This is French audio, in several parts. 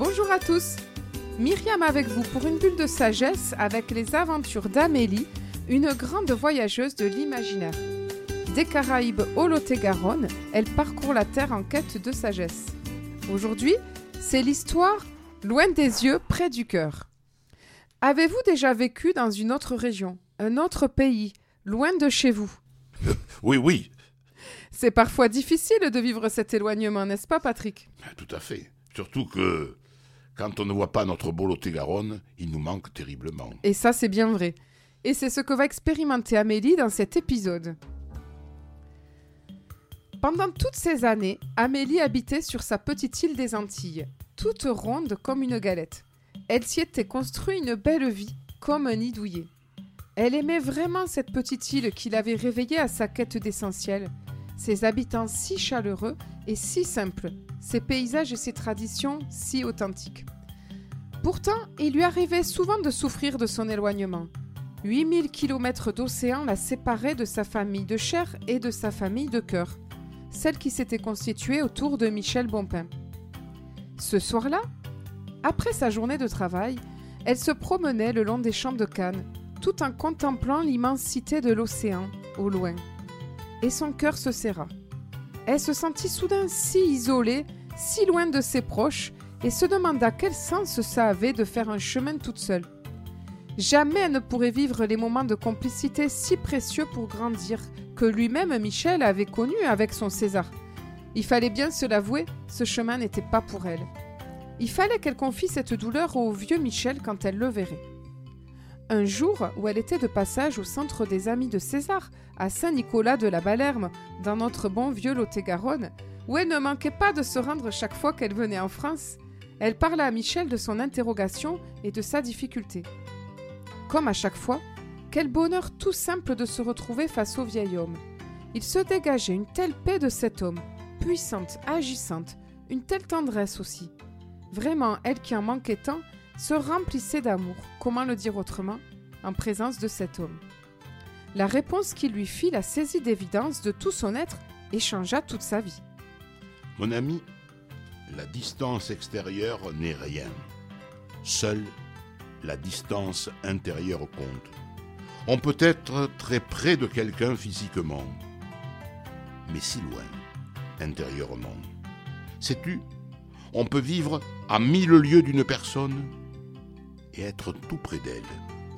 Bonjour à tous Myriam avec vous pour une bulle de sagesse avec les aventures d'Amélie, une grande voyageuse de l'imaginaire. Des Caraïbes au Lot-et-Garonne, elle parcourt la Terre en quête de sagesse. Aujourd'hui, c'est l'histoire Loin des yeux, près du cœur. Avez-vous déjà vécu dans une autre région, un autre pays, loin de chez vous? Oui, oui, C'est parfois difficile de vivre cet éloignement, n'est-ce pas Patrick? Tout à fait. Surtout que quand on ne voit pas notre beau Lot-et-Garonne, il nous manque terriblement. Et ça, c'est bien vrai. Et c'est ce que va expérimenter Amélie dans cet épisode. Pendant toutes ces années, Amélie habitait sur sa petite île des Antilles, toute ronde comme une galette. Elle s'y était construit une belle vie, comme un nid. Elle aimait vraiment cette petite île qui l'avait réveillée à sa quête d'essentiel. Ses habitants si chaleureux et si simples, ses paysages et ses traditions si authentiques. Pourtant, il lui arrivait souvent de souffrir de son éloignement. 8000 kilomètres d'océan la séparaient de sa famille de chair et de sa famille de cœur, celle qui s'était constituée autour de Michel Bompin. Ce soir-là, après sa journée de travail, elle se promenait le long des champs de Cannes, tout en contemplant l'immensité de l'océan, au loin. Et son cœur se serra. Elle se sentit soudain si isolée, si loin de ses proches, et se demanda quel sens ça avait de faire un chemin toute seule. Jamais elle ne pourrait vivre les moments de complicité si précieux pour grandir que lui-même Michel avait connus avec son César. Il fallait bien se l'avouer, ce chemin n'était pas pour elle. Il fallait qu'elle confie cette douleur au vieux Michel quand elle le verrait. Un jour où elle était de passage au centre des amis de César, à Saint-Nicolas de la Balerme, dans notre bon vieux Lot-et-Garonne, où elle ne manquait pas de se rendre chaque fois qu'elle venait en France, elle parla à Michel de son interrogation et de sa difficulté. Comme à chaque fois, quel bonheur tout simple de se retrouver face au vieil homme. Il se dégageait une telle paix de cet homme, puissante, agissante, une telle tendresse aussi. Vraiment, elle qui en manquait tant, se remplissait d'amour, comment le dire autrement, en présence de cet homme. La réponse qu'il lui fit la saisit d'évidence de tout son être et changea toute sa vie. Mon ami, la distance extérieure n'est rien. Seule la distance intérieure compte. On peut être très près de quelqu'un physiquement, mais si loin intérieurement. Sais-tu, on peut vivre à mille lieues d'une personne et être tout près d'elle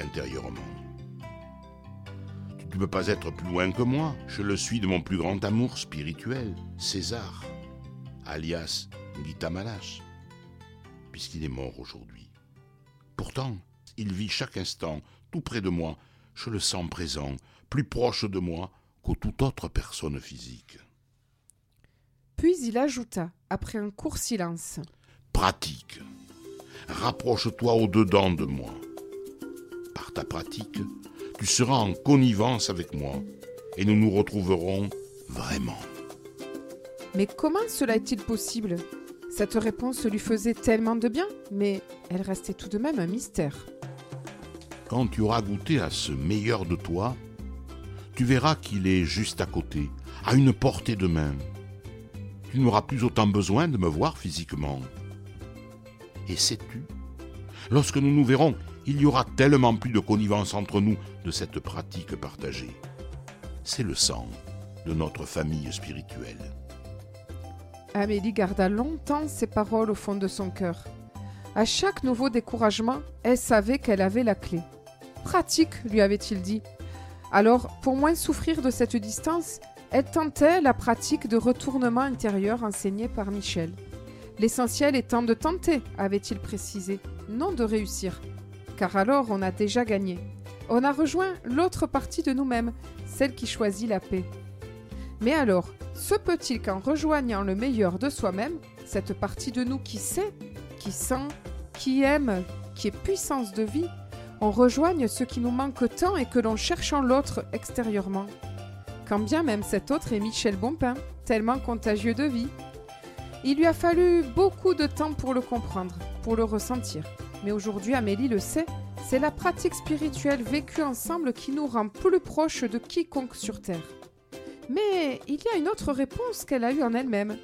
intérieurement. Tu ne peux pas être plus loin que moi, je le suis de mon plus grand amour spirituel, César, alias Gita puisqu'il est mort aujourd'hui. Pourtant, il vit chaque instant tout près de moi, je le sens présent, plus proche de moi qu'aux toute autre personne physique. Puis il ajouta, après un court silence. Pratique. Rapproche-toi au-dedans de moi. Par ta pratique, tu seras en connivence avec moi et nous nous retrouverons vraiment. Mais comment cela est-il possible? Cette réponse lui faisait tellement de bien, mais elle restait tout de même un mystère. Quand tu auras goûté à ce meilleur de toi, tu verras qu'il est juste à côté, à une portée de main. Tu n'auras plus autant besoin de me voir physiquement. Et sais-tu, lorsque nous nous verrons, il y aura tellement plus de connivence entre nous de cette pratique partagée. C'est le sang de notre famille spirituelle. Amélie garda longtemps ces paroles au fond de son cœur. À chaque nouveau découragement, elle savait qu'elle avait la clé. Pratique, lui avait-il dit. Alors, pour moins souffrir de cette distance, elle tentait la pratique de retournement intérieur enseignée par Michel. L'essentiel étant de tenter, avait-il précisé, non de réussir. Car alors on a déjà gagné. On a rejoint l'autre partie de nous-mêmes, celle qui choisit la paix. Mais alors, se peut-il qu'en rejoignant le meilleur de soi-même, cette partie de nous qui sait, qui sent, qui aime, qui est puissance de vie, on rejoigne ce qui nous manque tant et que l'on cherche en l'autre extérieurement? Quand bien même cet autre est Michel Bompin, tellement contagieux de vie. Il lui a fallu beaucoup de temps pour le comprendre, pour le ressentir. Mais aujourd'hui, Amélie le sait, c'est la pratique spirituelle vécue ensemble qui nous rend plus proches de quiconque sur Terre. Mais il y a une autre réponse qu'elle a eue en elle-même.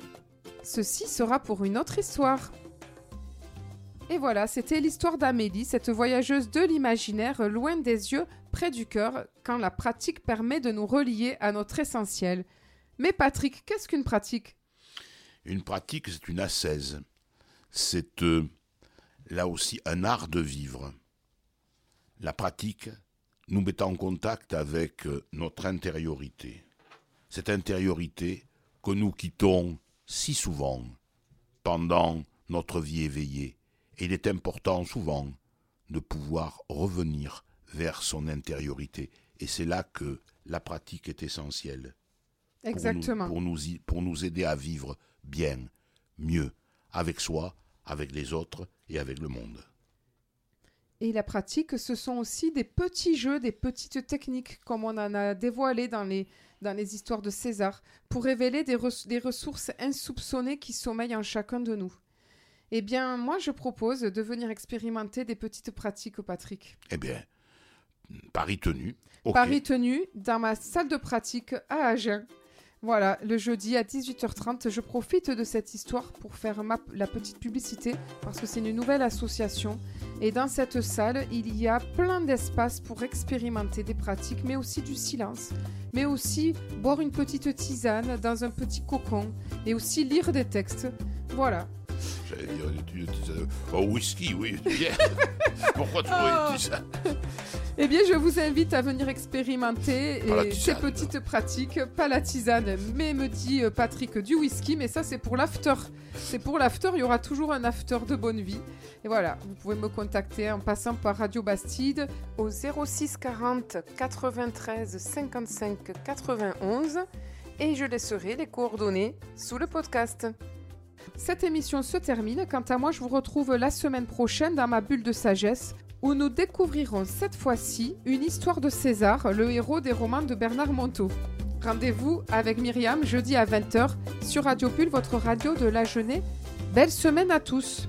Ceci sera pour une autre histoire. Et voilà, c'était l'histoire d'Amélie, cette voyageuse de l'imaginaire, loin des yeux, près du cœur, quand la pratique permet de nous relier à notre essentiel. Mais Patrick, qu'est-ce qu'une pratique? Une pratique, c'est une ascèse. C'est euh, là aussi un art de vivre. La pratique nous met en contact avec euh, notre intériorité. Cette intériorité que nous quittons si souvent pendant notre vie éveillée et il est important souvent de pouvoir revenir vers son intériorité. Et c'est là que la pratique est essentielle. Exactement. Pour nous, pour nous, pour nous aider à vivre bien, mieux, avec soi, avec les autres et avec le monde. Et la pratique, ce sont aussi des petits jeux, des petites techniques, comme on en a dévoilé dans les, dans les histoires de César, pour révéler des, des ressources insoupçonnées qui sommeillent en chacun de nous. Eh bien, moi, je propose de venir expérimenter des petites pratiques, Patrick. Eh bien, Paris tenu. Paris tenu dans ma salle de pratique à Agen. Voilà, le jeudi à 18h30, je profite de cette histoire pour faire ma, la petite publicité parce que c'est une nouvelle association. Et dans cette salle, il y a plein d'espaces pour expérimenter des pratiques, mais aussi du silence, mais aussi boire une petite tisane dans un petit cocon et aussi lire des textes. Voilà, J'allais dire oh, whisky, oui, Pourquoi tu oh. dit ça? Eh bien, je vous invite à venir expérimenter ces petites pratiques. Pas la tisane, mais me dit euh, Patrick du whisky. Mais ça, c'est pour l'after. C'est pour l'after. Il y aura toujours un after de bonne vie. Et voilà, vous pouvez me contacter en passant par Radio Bastide au 06 40 93 55 91 et je laisserai les coordonnées sous le podcast. Cette émission se termine. Quant à moi, je vous retrouve la semaine prochaine dans ma bulle de sagesse où nous découvrirons cette fois-ci une histoire de César, le héros des romans de Bernard Monteau. Rendez-vous avec Myriam jeudi à 20h sur Radio Bulle, votre radio de la jeunesse. Belle semaine à tous!